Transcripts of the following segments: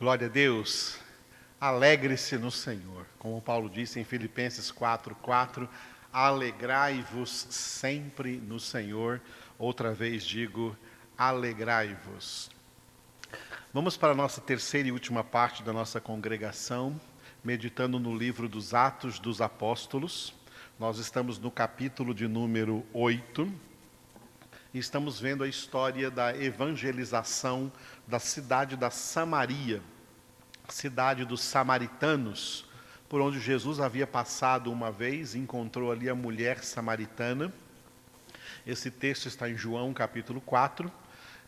Glória a Deus. Alegre-se no Senhor. Como Paulo disse em Filipenses 4, 4, alegrai-vos sempre no Senhor. Outra vez digo, alegrai-vos. Vamos para a nossa terceira e última parte da nossa congregação, meditando no livro dos Atos dos Apóstolos. Nós estamos no capítulo de número 8 e estamos vendo a história da evangelização da cidade da Samaria, cidade dos samaritanos, por onde Jesus havia passado uma vez, encontrou ali a mulher samaritana. Esse texto está em João capítulo 4.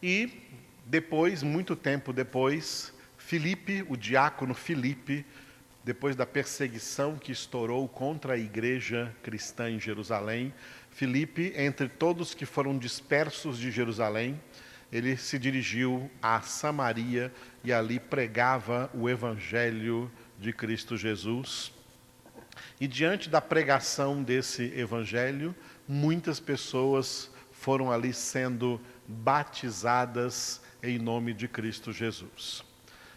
E depois, muito tempo depois, Filipe, o diácono Filipe, depois da perseguição que estourou contra a igreja cristã em Jerusalém, Filipe, entre todos que foram dispersos de Jerusalém, ele se dirigiu a Samaria e ali pregava o evangelho de Cristo Jesus. E diante da pregação desse evangelho, muitas pessoas foram ali sendo batizadas em nome de Cristo Jesus.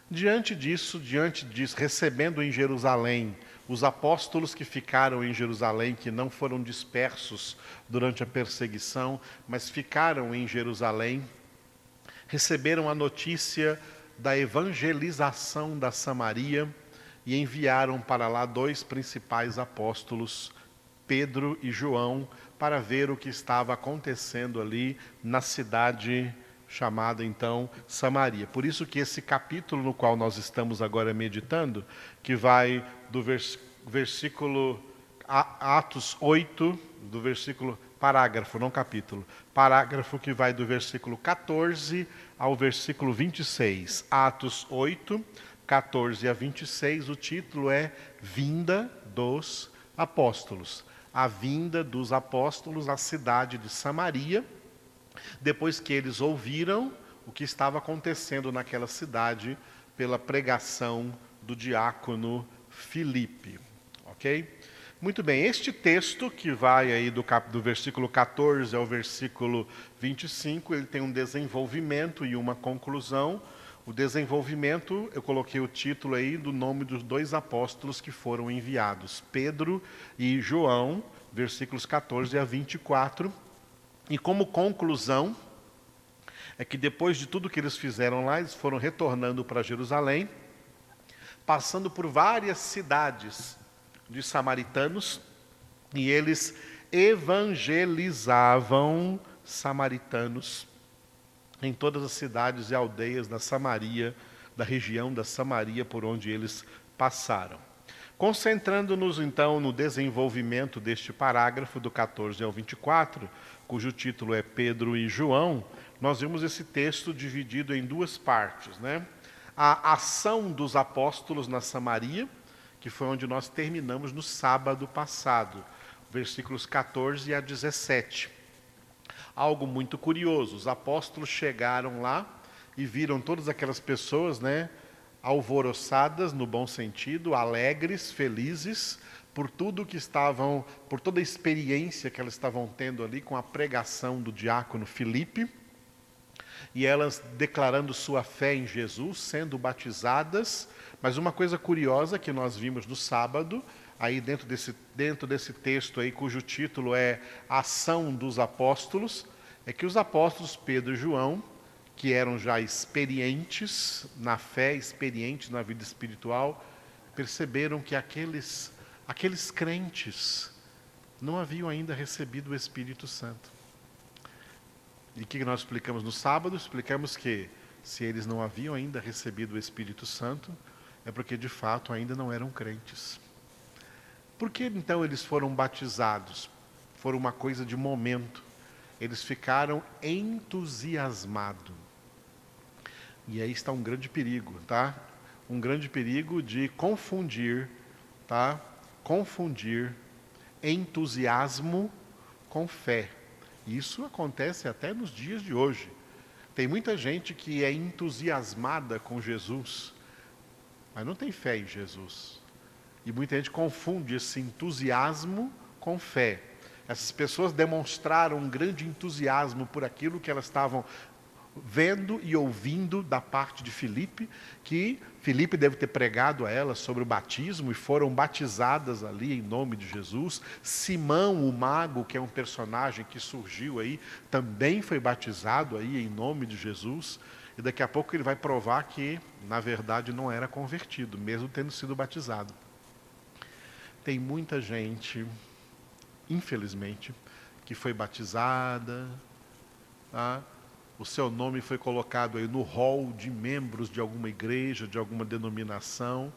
Diante disso, diante disso, recebendo em Jerusalém os apóstolos que ficaram em Jerusalém, que não foram dispersos durante a perseguição, mas ficaram em Jerusalém, receberam a notícia da evangelização da Samaria e enviaram para lá dois principais apóstolos, Pedro e João, para ver o que estava acontecendo ali na cidade chamada então Samaria. Por isso que esse capítulo no qual nós estamos agora meditando, que vai do vers versículo Atos 8, do versículo parágrafo, não capítulo, parágrafo que vai do versículo 14 ao versículo 26. Atos 8, 14 a 26, o título é Vinda dos Apóstolos. A vinda dos apóstolos à cidade de Samaria, depois que eles ouviram o que estava acontecendo naquela cidade pela pregação do diácono Filipe. Ok? Muito bem, este texto que vai aí do, cap, do versículo 14 ao versículo 25, ele tem um desenvolvimento e uma conclusão. O desenvolvimento, eu coloquei o título aí do nome dos dois apóstolos que foram enviados, Pedro e João, versículos 14 a 24. E como conclusão, é que depois de tudo que eles fizeram lá, eles foram retornando para Jerusalém, passando por várias cidades de samaritanos e eles evangelizavam samaritanos em todas as cidades e aldeias da Samaria, da região da Samaria por onde eles passaram. Concentrando-nos então no desenvolvimento deste parágrafo do 14 ao 24, cujo título é Pedro e João, nós vimos esse texto dividido em duas partes, né? A ação dos apóstolos na Samaria, que foi onde nós terminamos no sábado passado, versículos 14 a 17. Algo muito curioso, os apóstolos chegaram lá e viram todas aquelas pessoas, né, alvoroçadas no bom sentido, alegres, felizes por tudo que estavam, por toda a experiência que elas estavam tendo ali com a pregação do diácono Filipe, e elas declarando sua fé em Jesus, sendo batizadas. Mas uma coisa curiosa que nós vimos no sábado, aí dentro desse, dentro desse texto aí, cujo título é Ação dos Apóstolos, é que os apóstolos Pedro e João, que eram já experientes na fé, experientes na vida espiritual, perceberam que aqueles, aqueles crentes não haviam ainda recebido o Espírito Santo. E o que nós explicamos no sábado? Explicamos que se eles não haviam ainda recebido o Espírito Santo, é porque de fato ainda não eram crentes. Por que então eles foram batizados? Foram uma coisa de momento. Eles ficaram entusiasmados. E aí está um grande perigo, tá? Um grande perigo de confundir, tá? Confundir entusiasmo com fé. Isso acontece até nos dias de hoje. Tem muita gente que é entusiasmada com Jesus, mas não tem fé em Jesus. E muita gente confunde esse entusiasmo com fé. Essas pessoas demonstraram um grande entusiasmo por aquilo que elas estavam vendo e ouvindo da parte de Filipe, que Filipe deve ter pregado a elas sobre o batismo e foram batizadas ali em nome de Jesus. Simão, o mago, que é um personagem que surgiu aí, também foi batizado aí em nome de Jesus. E daqui a pouco ele vai provar que, na verdade, não era convertido, mesmo tendo sido batizado. Tem muita gente, infelizmente, que foi batizada, tá? O seu nome foi colocado aí no hall de membros de alguma igreja, de alguma denominação,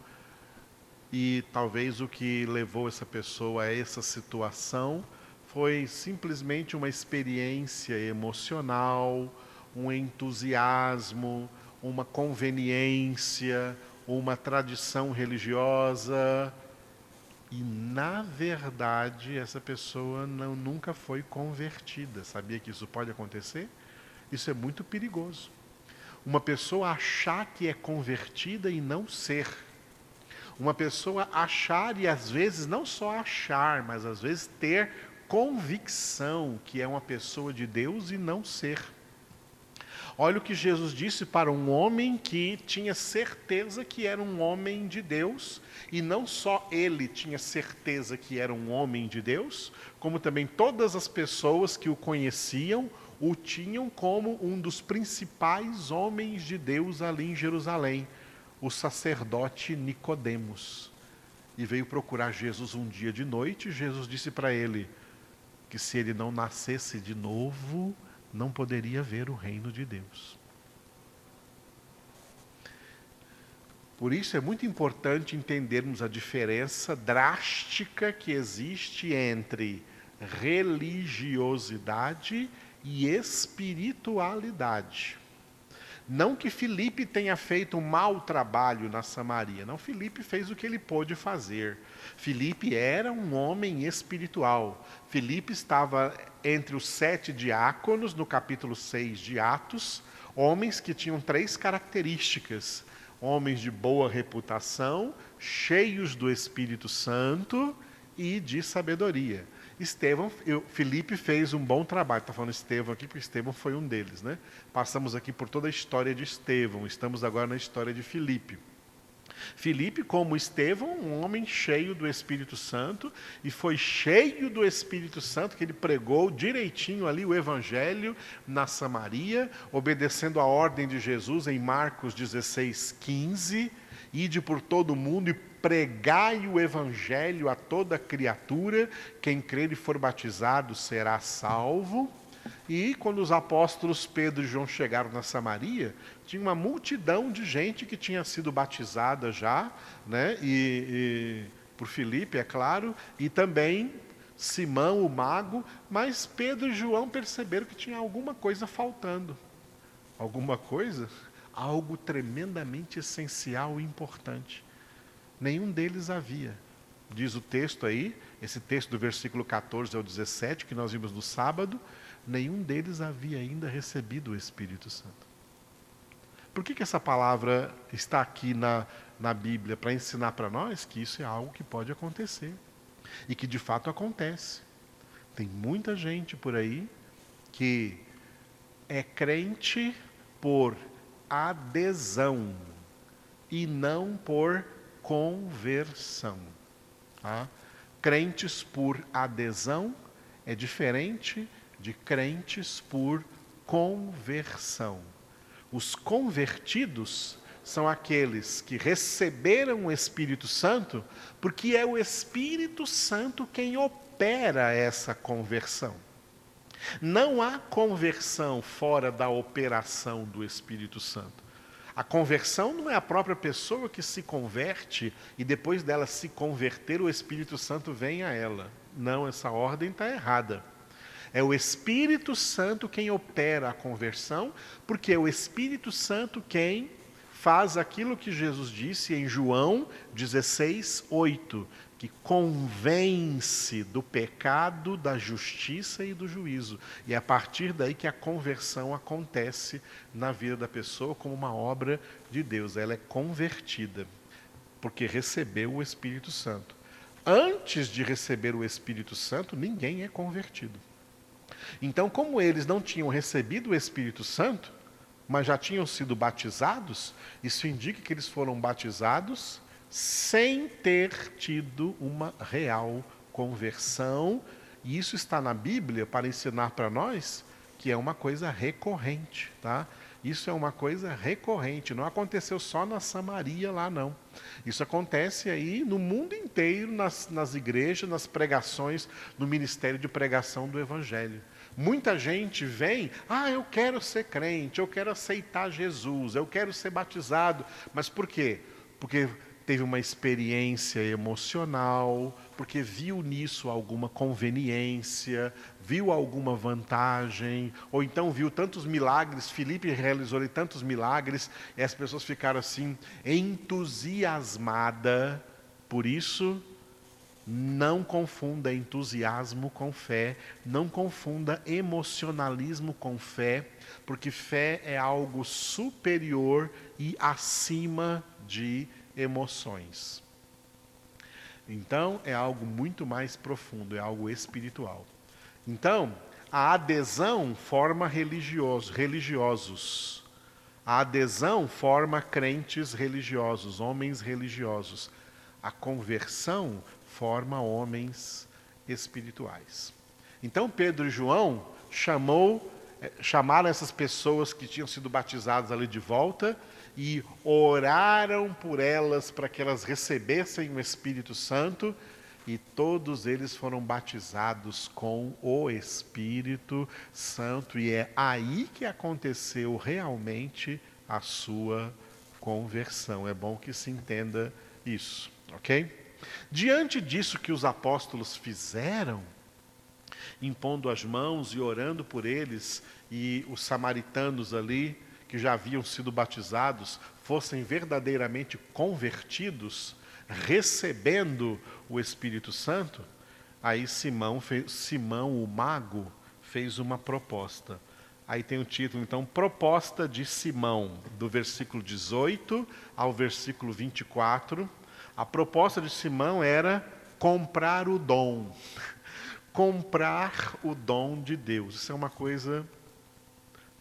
e talvez o que levou essa pessoa a essa situação foi simplesmente uma experiência emocional, um entusiasmo, uma conveniência, uma tradição religiosa. E, na verdade, essa pessoa não, nunca foi convertida. Sabia que isso pode acontecer? Isso é muito perigoso. Uma pessoa achar que é convertida e não ser. Uma pessoa achar e às vezes não só achar, mas às vezes ter convicção que é uma pessoa de Deus e não ser. Olha o que Jesus disse para um homem que tinha certeza que era um homem de Deus, e não só ele tinha certeza que era um homem de Deus, como também todas as pessoas que o conheciam o tinham como um dos principais homens de Deus ali em Jerusalém, o sacerdote Nicodemos. E veio procurar Jesus um dia de noite, Jesus disse para ele que se ele não nascesse de novo, não poderia ver o reino de Deus. Por isso é muito importante entendermos a diferença drástica que existe entre religiosidade e espiritualidade. Não que Filipe tenha feito um mau trabalho na Samaria, não, Filipe fez o que ele pôde fazer. Filipe era um homem espiritual. Filipe estava entre os sete diáconos, no capítulo 6 de Atos, homens que tinham três características: homens de boa reputação, cheios do Espírito Santo e de sabedoria. Estevão, eu, Felipe fez um bom trabalho. Estou falando Estevão aqui, porque Estevão foi um deles. Né? Passamos aqui por toda a história de Estevão, estamos agora na história de Filipe. Filipe, como Estevão, um homem cheio do Espírito Santo, e foi cheio do Espírito Santo que ele pregou direitinho ali o Evangelho na Samaria, obedecendo a ordem de Jesus em Marcos 16, 15 Ide por todo o mundo e pregai o evangelho a toda criatura, quem crer e for batizado será salvo. E quando os apóstolos Pedro e João chegaram na Samaria, tinha uma multidão de gente que tinha sido batizada já, né? E, e por Filipe, é claro, e também Simão, o mago, mas Pedro e João perceberam que tinha alguma coisa faltando. Alguma coisa? algo tremendamente essencial e importante. Nenhum deles havia. Diz o texto aí, esse texto do versículo 14 ao 17, que nós vimos no sábado, nenhum deles havia ainda recebido o Espírito Santo. Por que, que essa palavra está aqui na, na Bíblia? Para ensinar para nós que isso é algo que pode acontecer. E que de fato acontece. Tem muita gente por aí que é crente por adesão e não por conversão. Tá? Crentes por adesão é diferente de crentes por conversão. Os convertidos são aqueles que receberam o Espírito Santo, porque é o Espírito Santo quem opera essa conversão. Não há conversão fora da operação do Espírito Santo. A conversão não é a própria pessoa que se converte e depois dela se converter, o Espírito Santo vem a ela. Não, essa ordem está errada. É o Espírito Santo quem opera a conversão, porque é o Espírito Santo quem faz aquilo que Jesus disse em João 16, 8: que convence do pecado, da justiça e do juízo. E é a partir daí que a conversão acontece na vida da pessoa como uma obra de Deus. Ela é convertida, porque recebeu o Espírito Santo. Antes de receber o Espírito Santo, ninguém é convertido. Então, como eles não tinham recebido o Espírito Santo, mas já tinham sido batizados, isso indica que eles foram batizados sem ter tido uma real conversão, e isso está na Bíblia para ensinar para nós que é uma coisa recorrente, tá? Isso é uma coisa recorrente, não aconteceu só na Samaria lá, não. Isso acontece aí no mundo inteiro, nas, nas igrejas, nas pregações, no ministério de pregação do Evangelho. Muita gente vem, ah, eu quero ser crente, eu quero aceitar Jesus, eu quero ser batizado. Mas por quê? Porque teve uma experiência emocional, porque viu nisso alguma conveniência, viu alguma vantagem, ou então viu tantos milagres, Filipe realizou tantos milagres, e as pessoas ficaram assim entusiasmadas por isso. Não confunda entusiasmo com fé, não confunda emocionalismo com fé, porque fé é algo superior e acima de emoções. Então, é algo muito mais profundo, é algo espiritual. Então, a adesão forma religiosos, religiosos. A adesão forma crentes religiosos, homens religiosos. A conversão forma homens espirituais. Então Pedro e João chamou, chamaram essas pessoas que tinham sido batizadas ali de volta e oraram por elas para que elas recebessem o Espírito Santo, e todos eles foram batizados com o Espírito Santo, e é aí que aconteceu realmente a sua conversão. É bom que se entenda isso, ok? Diante disso que os apóstolos fizeram, impondo as mãos e orando por eles, e os samaritanos ali que já haviam sido batizados fossem verdadeiramente convertidos, recebendo o Espírito Santo, aí Simão, fez, Simão o mago fez uma proposta. Aí tem o título, então, Proposta de Simão, do versículo 18 ao versículo 24. A proposta de Simão era comprar o dom. Comprar o dom de Deus. Isso é uma coisa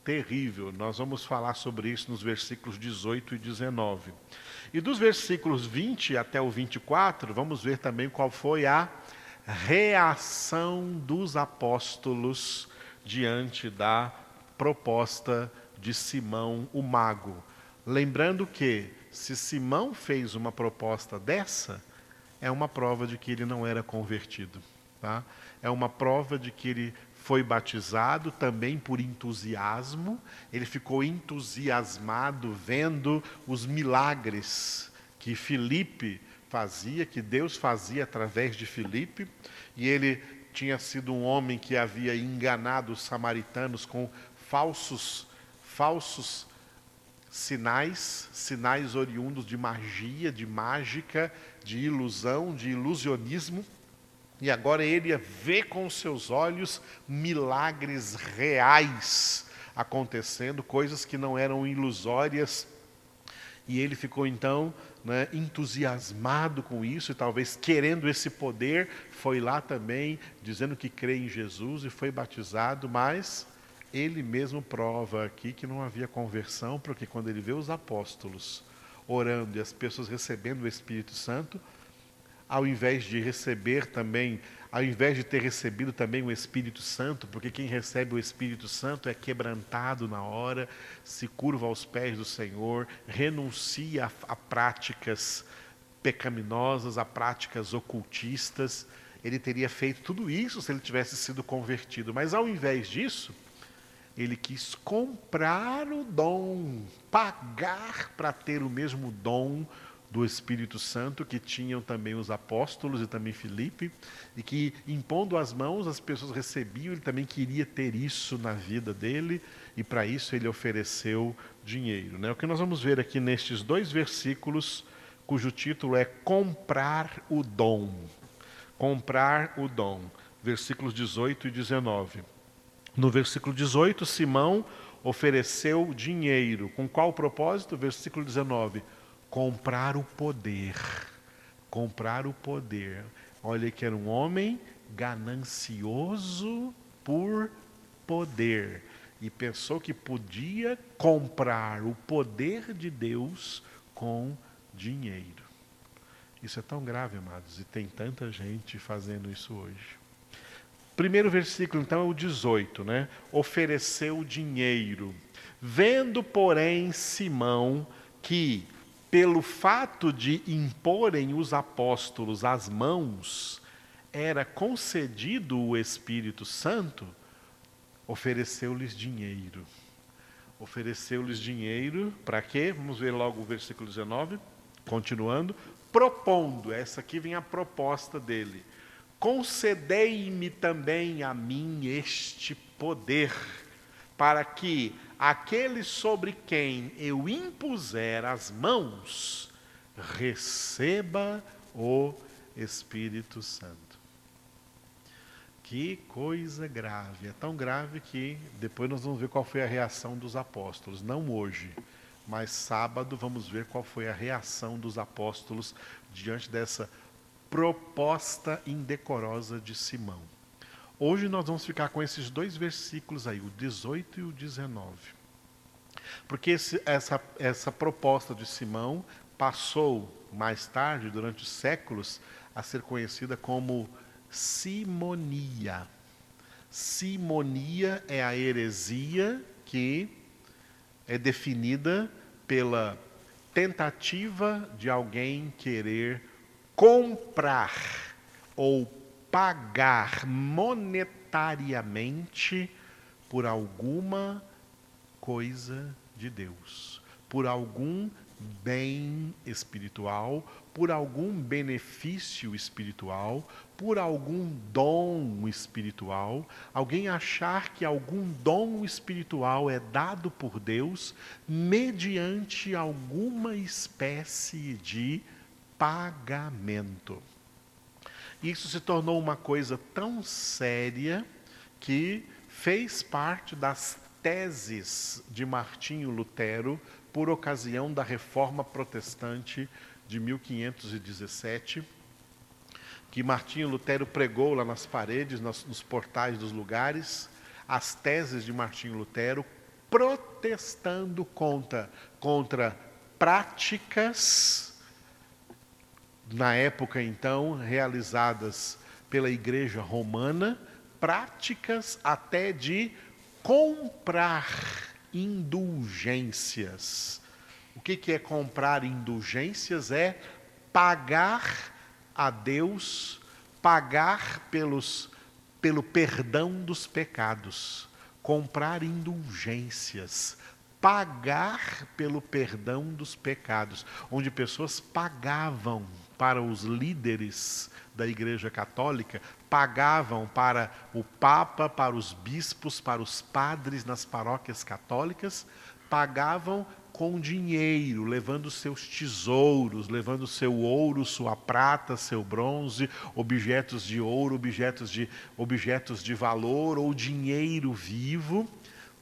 terrível. Nós vamos falar sobre isso nos versículos 18 e 19. E dos versículos 20 até o 24, vamos ver também qual foi a reação dos apóstolos diante da proposta de Simão o mago. Lembrando que se Simão fez uma proposta dessa, é uma prova de que ele não era convertido. Tá? É uma prova de que ele foi batizado também por entusiasmo, ele ficou entusiasmado vendo os milagres que Filipe fazia, que Deus fazia através de Filipe, e ele tinha sido um homem que havia enganado os samaritanos com falsos falsos sinais, sinais oriundos de magia, de mágica, de ilusão, de ilusionismo. E agora ele vê com os seus olhos milagres reais acontecendo, coisas que não eram ilusórias. E ele ficou então né, entusiasmado com isso e talvez querendo esse poder, foi lá também dizendo que crê em Jesus e foi batizado, mas ele mesmo prova aqui que não havia conversão, porque quando ele vê os apóstolos orando e as pessoas recebendo o Espírito Santo, ao invés de receber também, ao invés de ter recebido também o Espírito Santo, porque quem recebe o Espírito Santo é quebrantado na hora, se curva aos pés do Senhor, renuncia a, a práticas pecaminosas, a práticas ocultistas. Ele teria feito tudo isso se ele tivesse sido convertido, mas ao invés disso, ele quis comprar o dom, pagar para ter o mesmo dom do Espírito Santo que tinham também os apóstolos e também Filipe, e que impondo as mãos as pessoas recebiam, ele também queria ter isso na vida dele, e para isso ele ofereceu dinheiro. Né? O que nós vamos ver aqui nestes dois versículos, cujo título é Comprar o Dom. Comprar o Dom, versículos 18 e 19. No versículo 18, Simão ofereceu dinheiro. Com qual propósito? Versículo 19 comprar o poder. Comprar o poder. Olha que era um homem ganancioso por poder. e pensou que podia comprar o poder de Deus com dinheiro. Isso é tão grave, amados, e tem tanta gente fazendo isso hoje. Primeiro versículo, então, é o 18, né? Ofereceu dinheiro. Vendo, porém, Simão que, pelo fato de imporem os apóstolos as mãos, era concedido o Espírito Santo, ofereceu-lhes dinheiro. Ofereceu-lhes dinheiro para quê? Vamos ver logo o versículo 19, continuando. Propondo, essa aqui vem a proposta dele. Concedei-me também a mim este poder, para que aquele sobre quem eu impuser as mãos receba o Espírito Santo. Que coisa grave. É tão grave que depois nós vamos ver qual foi a reação dos apóstolos. Não hoje, mas sábado vamos ver qual foi a reação dos apóstolos diante dessa proposta indecorosa de Simão. Hoje nós vamos ficar com esses dois versículos aí, o 18 e o 19. Porque esse, essa, essa proposta de Simão passou mais tarde, durante séculos, a ser conhecida como simonia. Simonia é a heresia que é definida pela tentativa de alguém querer comprar ou pagar monetariamente por alguma coisa de Deus, por algum bem espiritual, por algum benefício espiritual, por algum dom espiritual, alguém achar que algum dom espiritual é dado por Deus mediante alguma espécie de pagamento. Isso se tornou uma coisa tão séria que fez parte das teses de Martinho Lutero por ocasião da Reforma Protestante de 1517 que Martinho Lutero pregou lá nas paredes, nos, portais dos lugares, as teses de Martinho Lutero, protestando contra, contra práticas, na época então, realizadas pela Igreja Romana, práticas até de comprar indulgências. O que, é comprar indulgências? É pagar a Deus pagar pelos, pelo perdão dos pecados, comprar indulgências, pagar pelo perdão dos pecados, onde pessoas pagavam para os líderes da Igreja Católica, pagavam para o Papa, para os bispos, para os padres nas paróquias católicas, pagavam com dinheiro, levando seus tesouros, levando seu ouro, sua prata, seu bronze, objetos de ouro, objetos de, objetos de valor ou dinheiro vivo,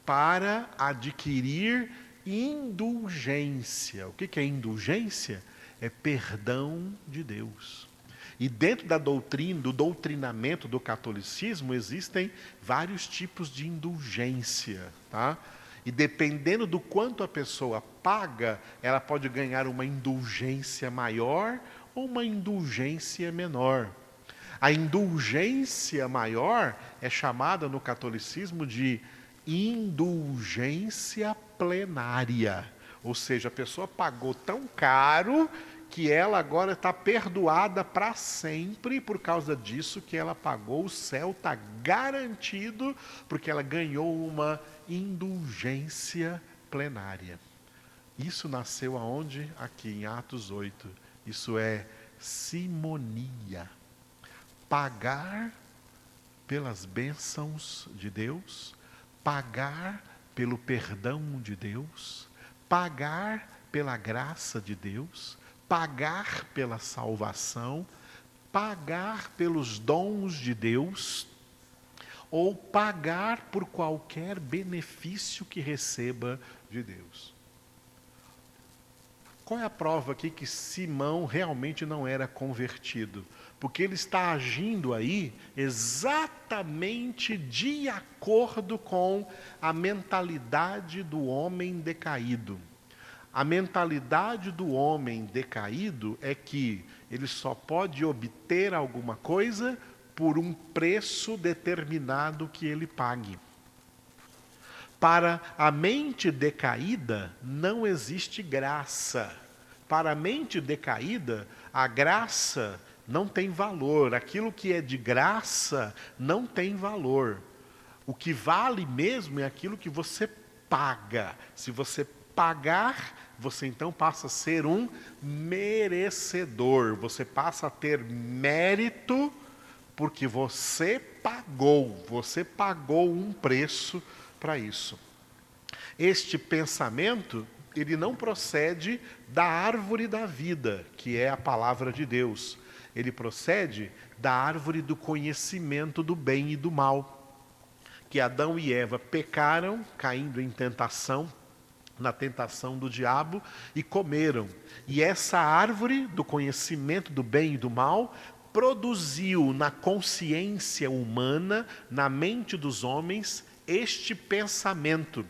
para adquirir indulgência. O que é indulgência? É perdão de Deus. E dentro da doutrina, do doutrinamento do catolicismo, existem vários tipos de indulgência, tá? E dependendo do quanto a pessoa paga, ela pode ganhar uma indulgência maior ou uma indulgência menor. A indulgência maior é chamada no catolicismo de indulgência plenária. Ou seja, a pessoa pagou tão caro que ela agora está perdoada para sempre por causa disso que ela pagou, o céu está garantido, porque ela ganhou uma indulgência plenária. Isso nasceu aonde? Aqui em Atos 8. Isso é simonia. Pagar pelas bênçãos de Deus, pagar pelo perdão de Deus, pagar pela graça de Deus, pagar pela salvação, pagar pelos dons de Deus, ou pagar por qualquer benefício que receba de Deus. Qual é a prova aqui que Simão realmente não era convertido? Porque ele está agindo aí exatamente de acordo com a mentalidade do homem decaído. A mentalidade do homem decaído é que ele só pode obter alguma coisa por um preço determinado que ele pague. Para a mente decaída não existe graça. Para a mente decaída, a graça não tem valor. Aquilo que é de graça não tem valor. O que vale mesmo é aquilo que você paga. Se você pagar, você então passa a ser um merecedor. Você passa a ter mérito porque você pagou, você pagou um preço para isso. Este pensamento, ele não procede da árvore da vida, que é a palavra de Deus. Ele procede da árvore do conhecimento do bem e do mal. Que Adão e Eva pecaram, caindo em tentação, na tentação do diabo e comeram. E essa árvore do conhecimento do bem e do mal produziu na consciência humana, na mente dos homens, este pensamento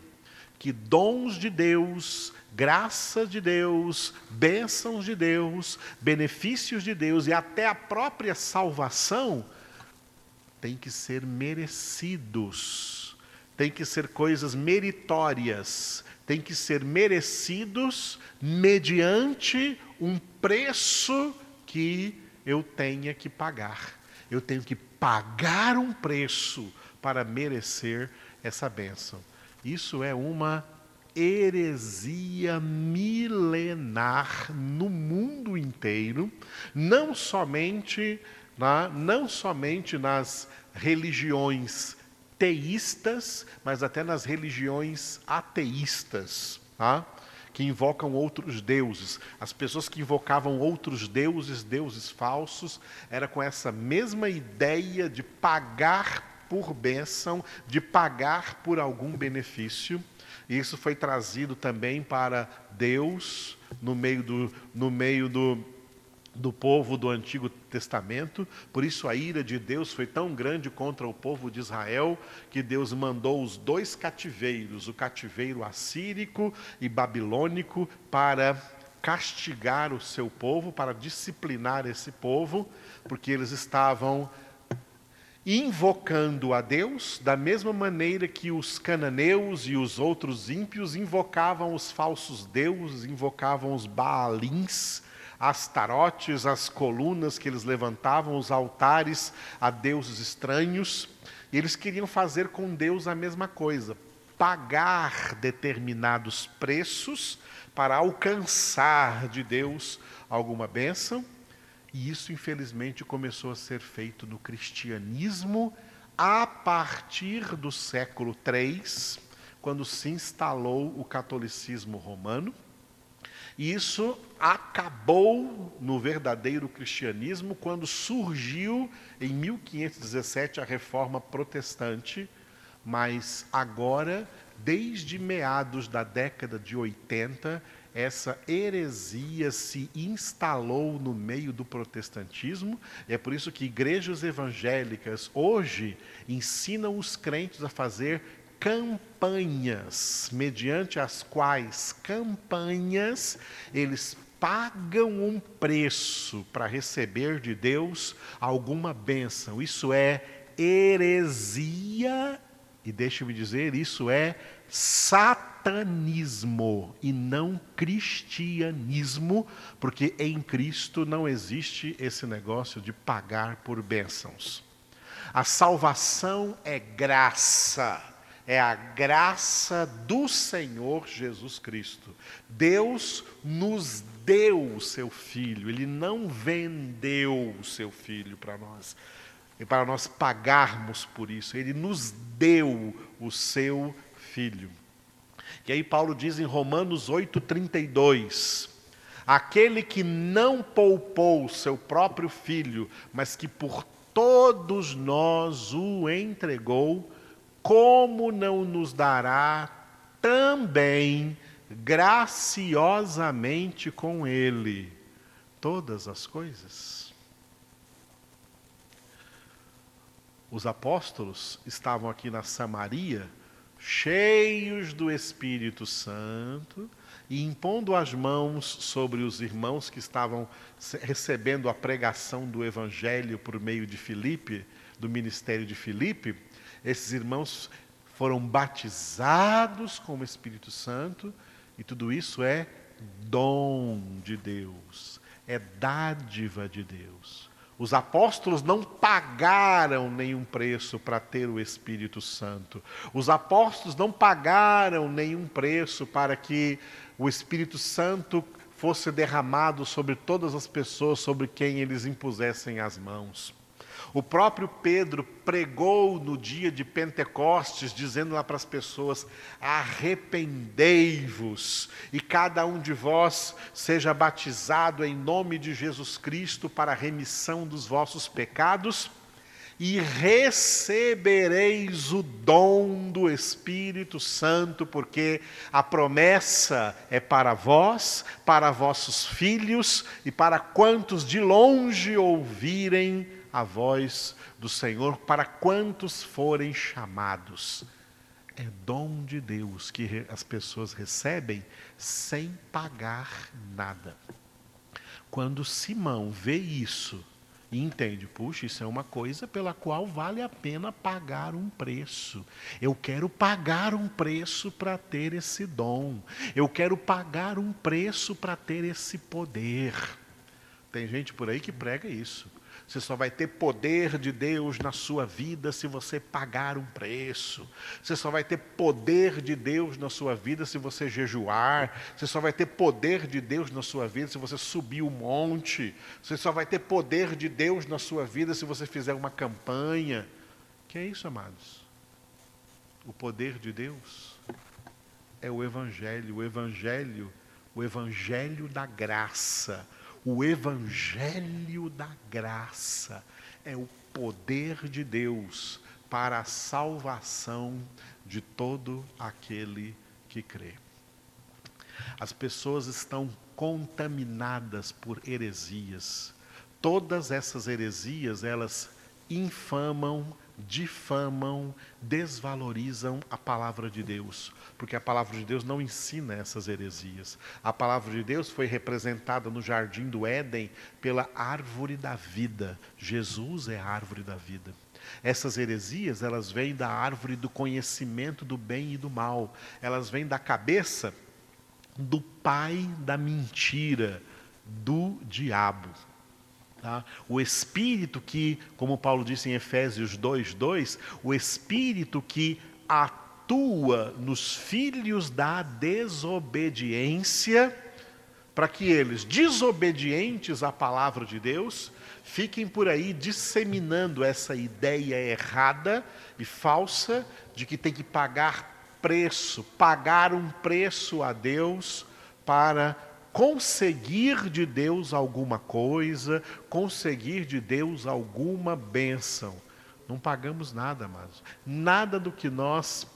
que dons de Deus, graça de Deus, bênçãos de Deus, benefícios de Deus e até a própria salvação tem que ser merecidos, tem que ser coisas meritórias, tem que ser merecidos mediante um preço que eu tenha que pagar. Eu tenho que pagar um preço para merecer essa bênção. Isso é uma heresia milenar no mundo inteiro, não somente, na, não somente nas religiões teístas, mas até nas religiões ateístas. Tá? que invocam outros deuses. As pessoas que invocavam outros deuses, deuses falsos, era com essa mesma ideia de pagar por bênção, de pagar por algum benefício. E isso foi trazido também para Deus no meio do, no meio do, do povo do Antigo Testamento. Por isso a ira de Deus foi tão grande contra o povo de Israel que Deus mandou os dois cativeiros, o cativeiro assírico e babilônico, para castigar o seu povo, para disciplinar esse povo, porque eles estavam invocando a Deus da mesma maneira que os cananeus e os outros ímpios invocavam os falsos deuses, invocavam os baalins, as tarotes, as colunas que eles levantavam, os altares a deuses estranhos. E eles queriam fazer com Deus a mesma coisa, pagar determinados preços para alcançar de Deus alguma bênção. E isso, infelizmente, começou a ser feito no cristianismo a partir do século III, quando se instalou o catolicismo romano. E isso acabou no verdadeiro cristianismo quando surgiu em 1517 a reforma protestante, mas agora, desde meados da década de 80, essa heresia se instalou no meio do protestantismo, é por isso que igrejas evangélicas hoje ensinam os crentes a fazer campanhas, mediante as quais campanhas eles pagam um preço para receber de Deus alguma bênção. Isso é heresia, e deixe-me dizer, isso é satanismo e não cristianismo, porque em Cristo não existe esse negócio de pagar por bênçãos. A salvação é graça é a graça do Senhor Jesus Cristo. Deus nos deu o seu filho, ele não vendeu o seu filho para nós, e para nós pagarmos por isso, ele nos deu o seu filho. E aí Paulo diz em Romanos 8:32, aquele que não poupou seu próprio filho, mas que por todos nós o entregou, como não nos dará também graciosamente com ele todas as coisas. Os apóstolos estavam aqui na Samaria, cheios do Espírito Santo, e impondo as mãos sobre os irmãos que estavam recebendo a pregação do Evangelho por meio de Filipe, do ministério de Filipe, esses irmãos foram batizados com o Espírito Santo, e tudo isso é dom de Deus, é dádiva de Deus. Os apóstolos não pagaram nenhum preço para ter o Espírito Santo. Os apóstolos não pagaram nenhum preço para que o Espírito Santo fosse derramado sobre todas as pessoas sobre quem eles impusessem as mãos. O próprio Pedro pregou no dia de Pentecostes, dizendo lá para as pessoas: arrependei-vos, e cada um de vós seja batizado em nome de Jesus Cristo para a remissão dos vossos pecados, e recebereis o dom do Espírito Santo, porque a promessa é para vós, para vossos filhos e para quantos de longe ouvirem a voz do Senhor para quantos forem chamados. É dom de Deus que as pessoas recebem sem pagar nada. Quando Simão vê isso e entende, puxa, isso é uma coisa pela qual vale a pena pagar um preço. Eu quero pagar um preço para ter esse dom. Eu quero pagar um preço para ter esse poder. Tem gente por aí que prega isso. Você só vai ter poder de Deus na sua vida se você pagar um preço. Você só vai ter poder de Deus na sua vida se você jejuar. Você só vai ter poder de Deus na sua vida se você subir o monte. Você só vai ter poder de Deus na sua vida se você fizer uma campanha. Que é isso, amados? O poder de Deus é o Evangelho, o Evangelho, o Evangelho da graça o Evangelho da graça é o poder de Deus para a salvação de todo aquele que crê. As pessoas estão contaminadas por heresias. Todas essas heresias, elas infamam difamam, desvalorizam a palavra de Deus, porque a palavra de Deus não ensina essas heresias. A palavra de Deus foi representada no jardim do Éden pela árvore da vida. Jesus é a árvore da vida. Essas heresias, elas vêm da árvore do conhecimento do bem e do mal. Elas vêm da cabeça do pai da mentira, do diabo. Tá? O espírito que, como Paulo disse em Efésios 2:2, o espírito que atua nos filhos da desobediência, para que eles, desobedientes à palavra de Deus, fiquem por aí disseminando essa ideia errada e falsa de que tem que pagar preço, pagar um preço a Deus para conseguir de Deus alguma coisa, conseguir de Deus alguma bênção. Não pagamos nada, amados. Nada do que nós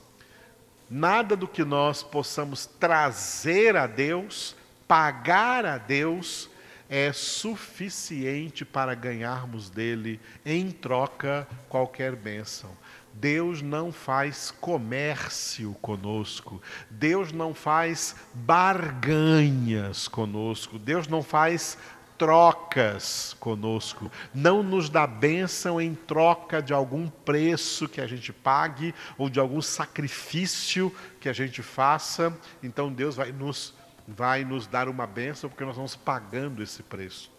nada do que nós possamos trazer a Deus, pagar a Deus, é suficiente para ganharmos dele em troca qualquer bênção. Deus não faz comércio conosco, Deus não faz barganhas conosco, Deus não faz trocas conosco, não nos dá bênção em troca de algum preço que a gente pague ou de algum sacrifício que a gente faça. Então Deus vai nos, vai nos dar uma bênção porque nós vamos pagando esse preço.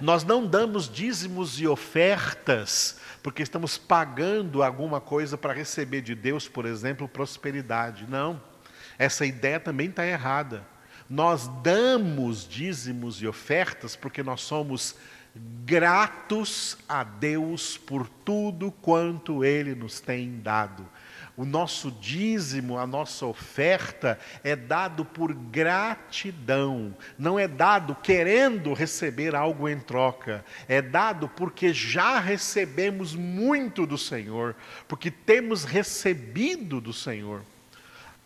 Nós não damos dízimos e ofertas porque estamos pagando alguma coisa para receber de Deus, por exemplo, prosperidade. Não. Essa ideia também está errada. Nós damos dízimos e ofertas porque nós somos gratos a Deus por tudo quanto Ele nos tem dado. O nosso dízimo, a nossa oferta é dado por gratidão, não é dado querendo receber algo em troca, é dado porque já recebemos muito do Senhor, porque temos recebido do Senhor.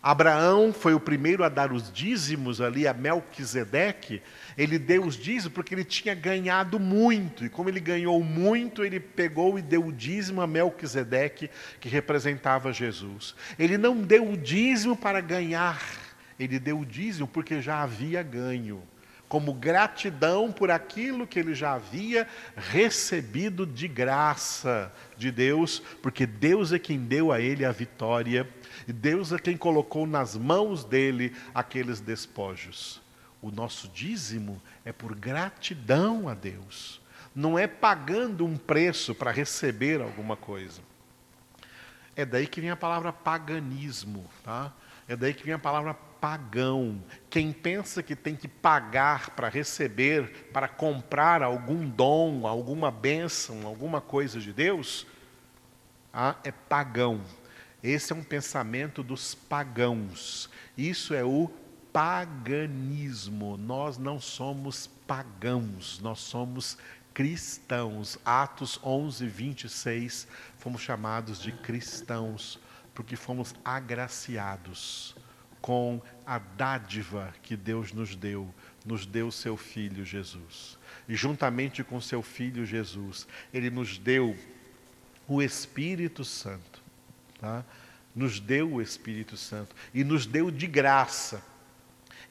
Abraão foi o primeiro a dar os dízimos ali a Melquisedeque. Ele deu os dízimos porque ele tinha ganhado muito. E como ele ganhou muito, ele pegou e deu o dízimo a Melquisedeque, que representava Jesus. Ele não deu o dízimo para ganhar, ele deu o dízimo porque já havia ganho como gratidão por aquilo que ele já havia recebido de graça de Deus, porque Deus é quem deu a ele a vitória e Deus é quem colocou nas mãos dele aqueles despojos. O nosso dízimo é por gratidão a Deus, não é pagando um preço para receber alguma coisa. É daí que vem a palavra paganismo, tá? É daí que vem a palavra pagão. Quem pensa que tem que pagar para receber, para comprar algum dom, alguma bênção, alguma coisa de Deus, ah, é pagão. Esse é um pensamento dos pagãos. Isso é o paganismo. Nós não somos pagãos, nós somos cristãos. Atos 11, 26, fomos chamados de cristãos, porque fomos agraciados com a dádiva que Deus nos deu, nos deu seu Filho Jesus. E juntamente com seu Filho Jesus, Ele nos deu o Espírito Santo tá? nos deu o Espírito Santo e nos deu de graça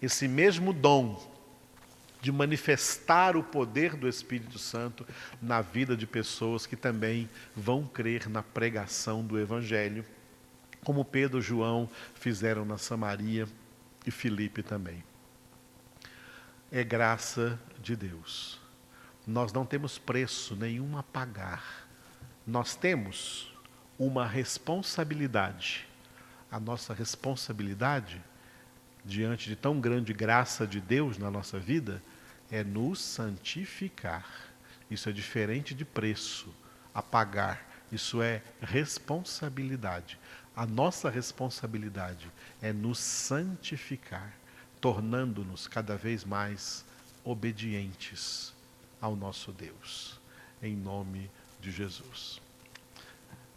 esse mesmo dom de manifestar o poder do Espírito Santo na vida de pessoas que também vão crer na pregação do Evangelho, como Pedro e João fizeram na Samaria e Filipe também. É graça de Deus. Nós não temos preço nenhum a pagar. Nós temos uma responsabilidade. A nossa responsabilidade, diante de tão grande graça de Deus na nossa vida, é nos santificar. Isso é diferente de preço a pagar. Isso é responsabilidade. A nossa responsabilidade é nos santificar, tornando-nos cada vez mais obedientes ao nosso Deus. Em nome de Jesus.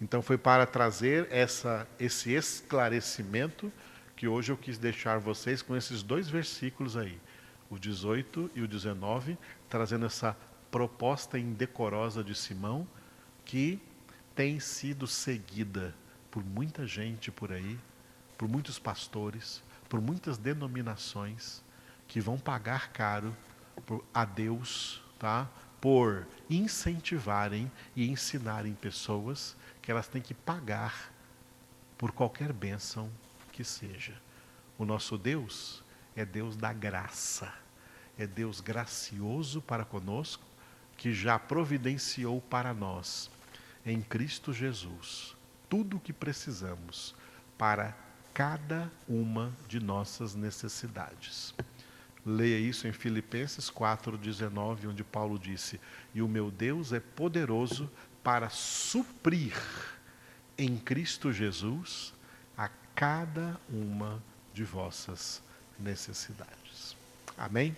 Então foi para trazer essa, esse esclarecimento que hoje eu quis deixar vocês com esses dois versículos aí, o 18 e o 19, trazendo essa proposta indecorosa de Simão que tem sido seguida por muita gente por aí, por muitos pastores, por muitas denominações que vão pagar caro a Deus, tá? Por incentivarem e ensinarem pessoas que elas têm que pagar por qualquer bênção que seja. O nosso Deus é Deus da graça, é Deus gracioso para conosco, que já providenciou para nós, em Cristo Jesus, tudo o que precisamos para cada uma de nossas necessidades. Leia isso em Filipenses 4,19, onde Paulo disse: E o meu Deus é poderoso para suprir em Cristo Jesus a cada uma de vossas necessidades. Amém?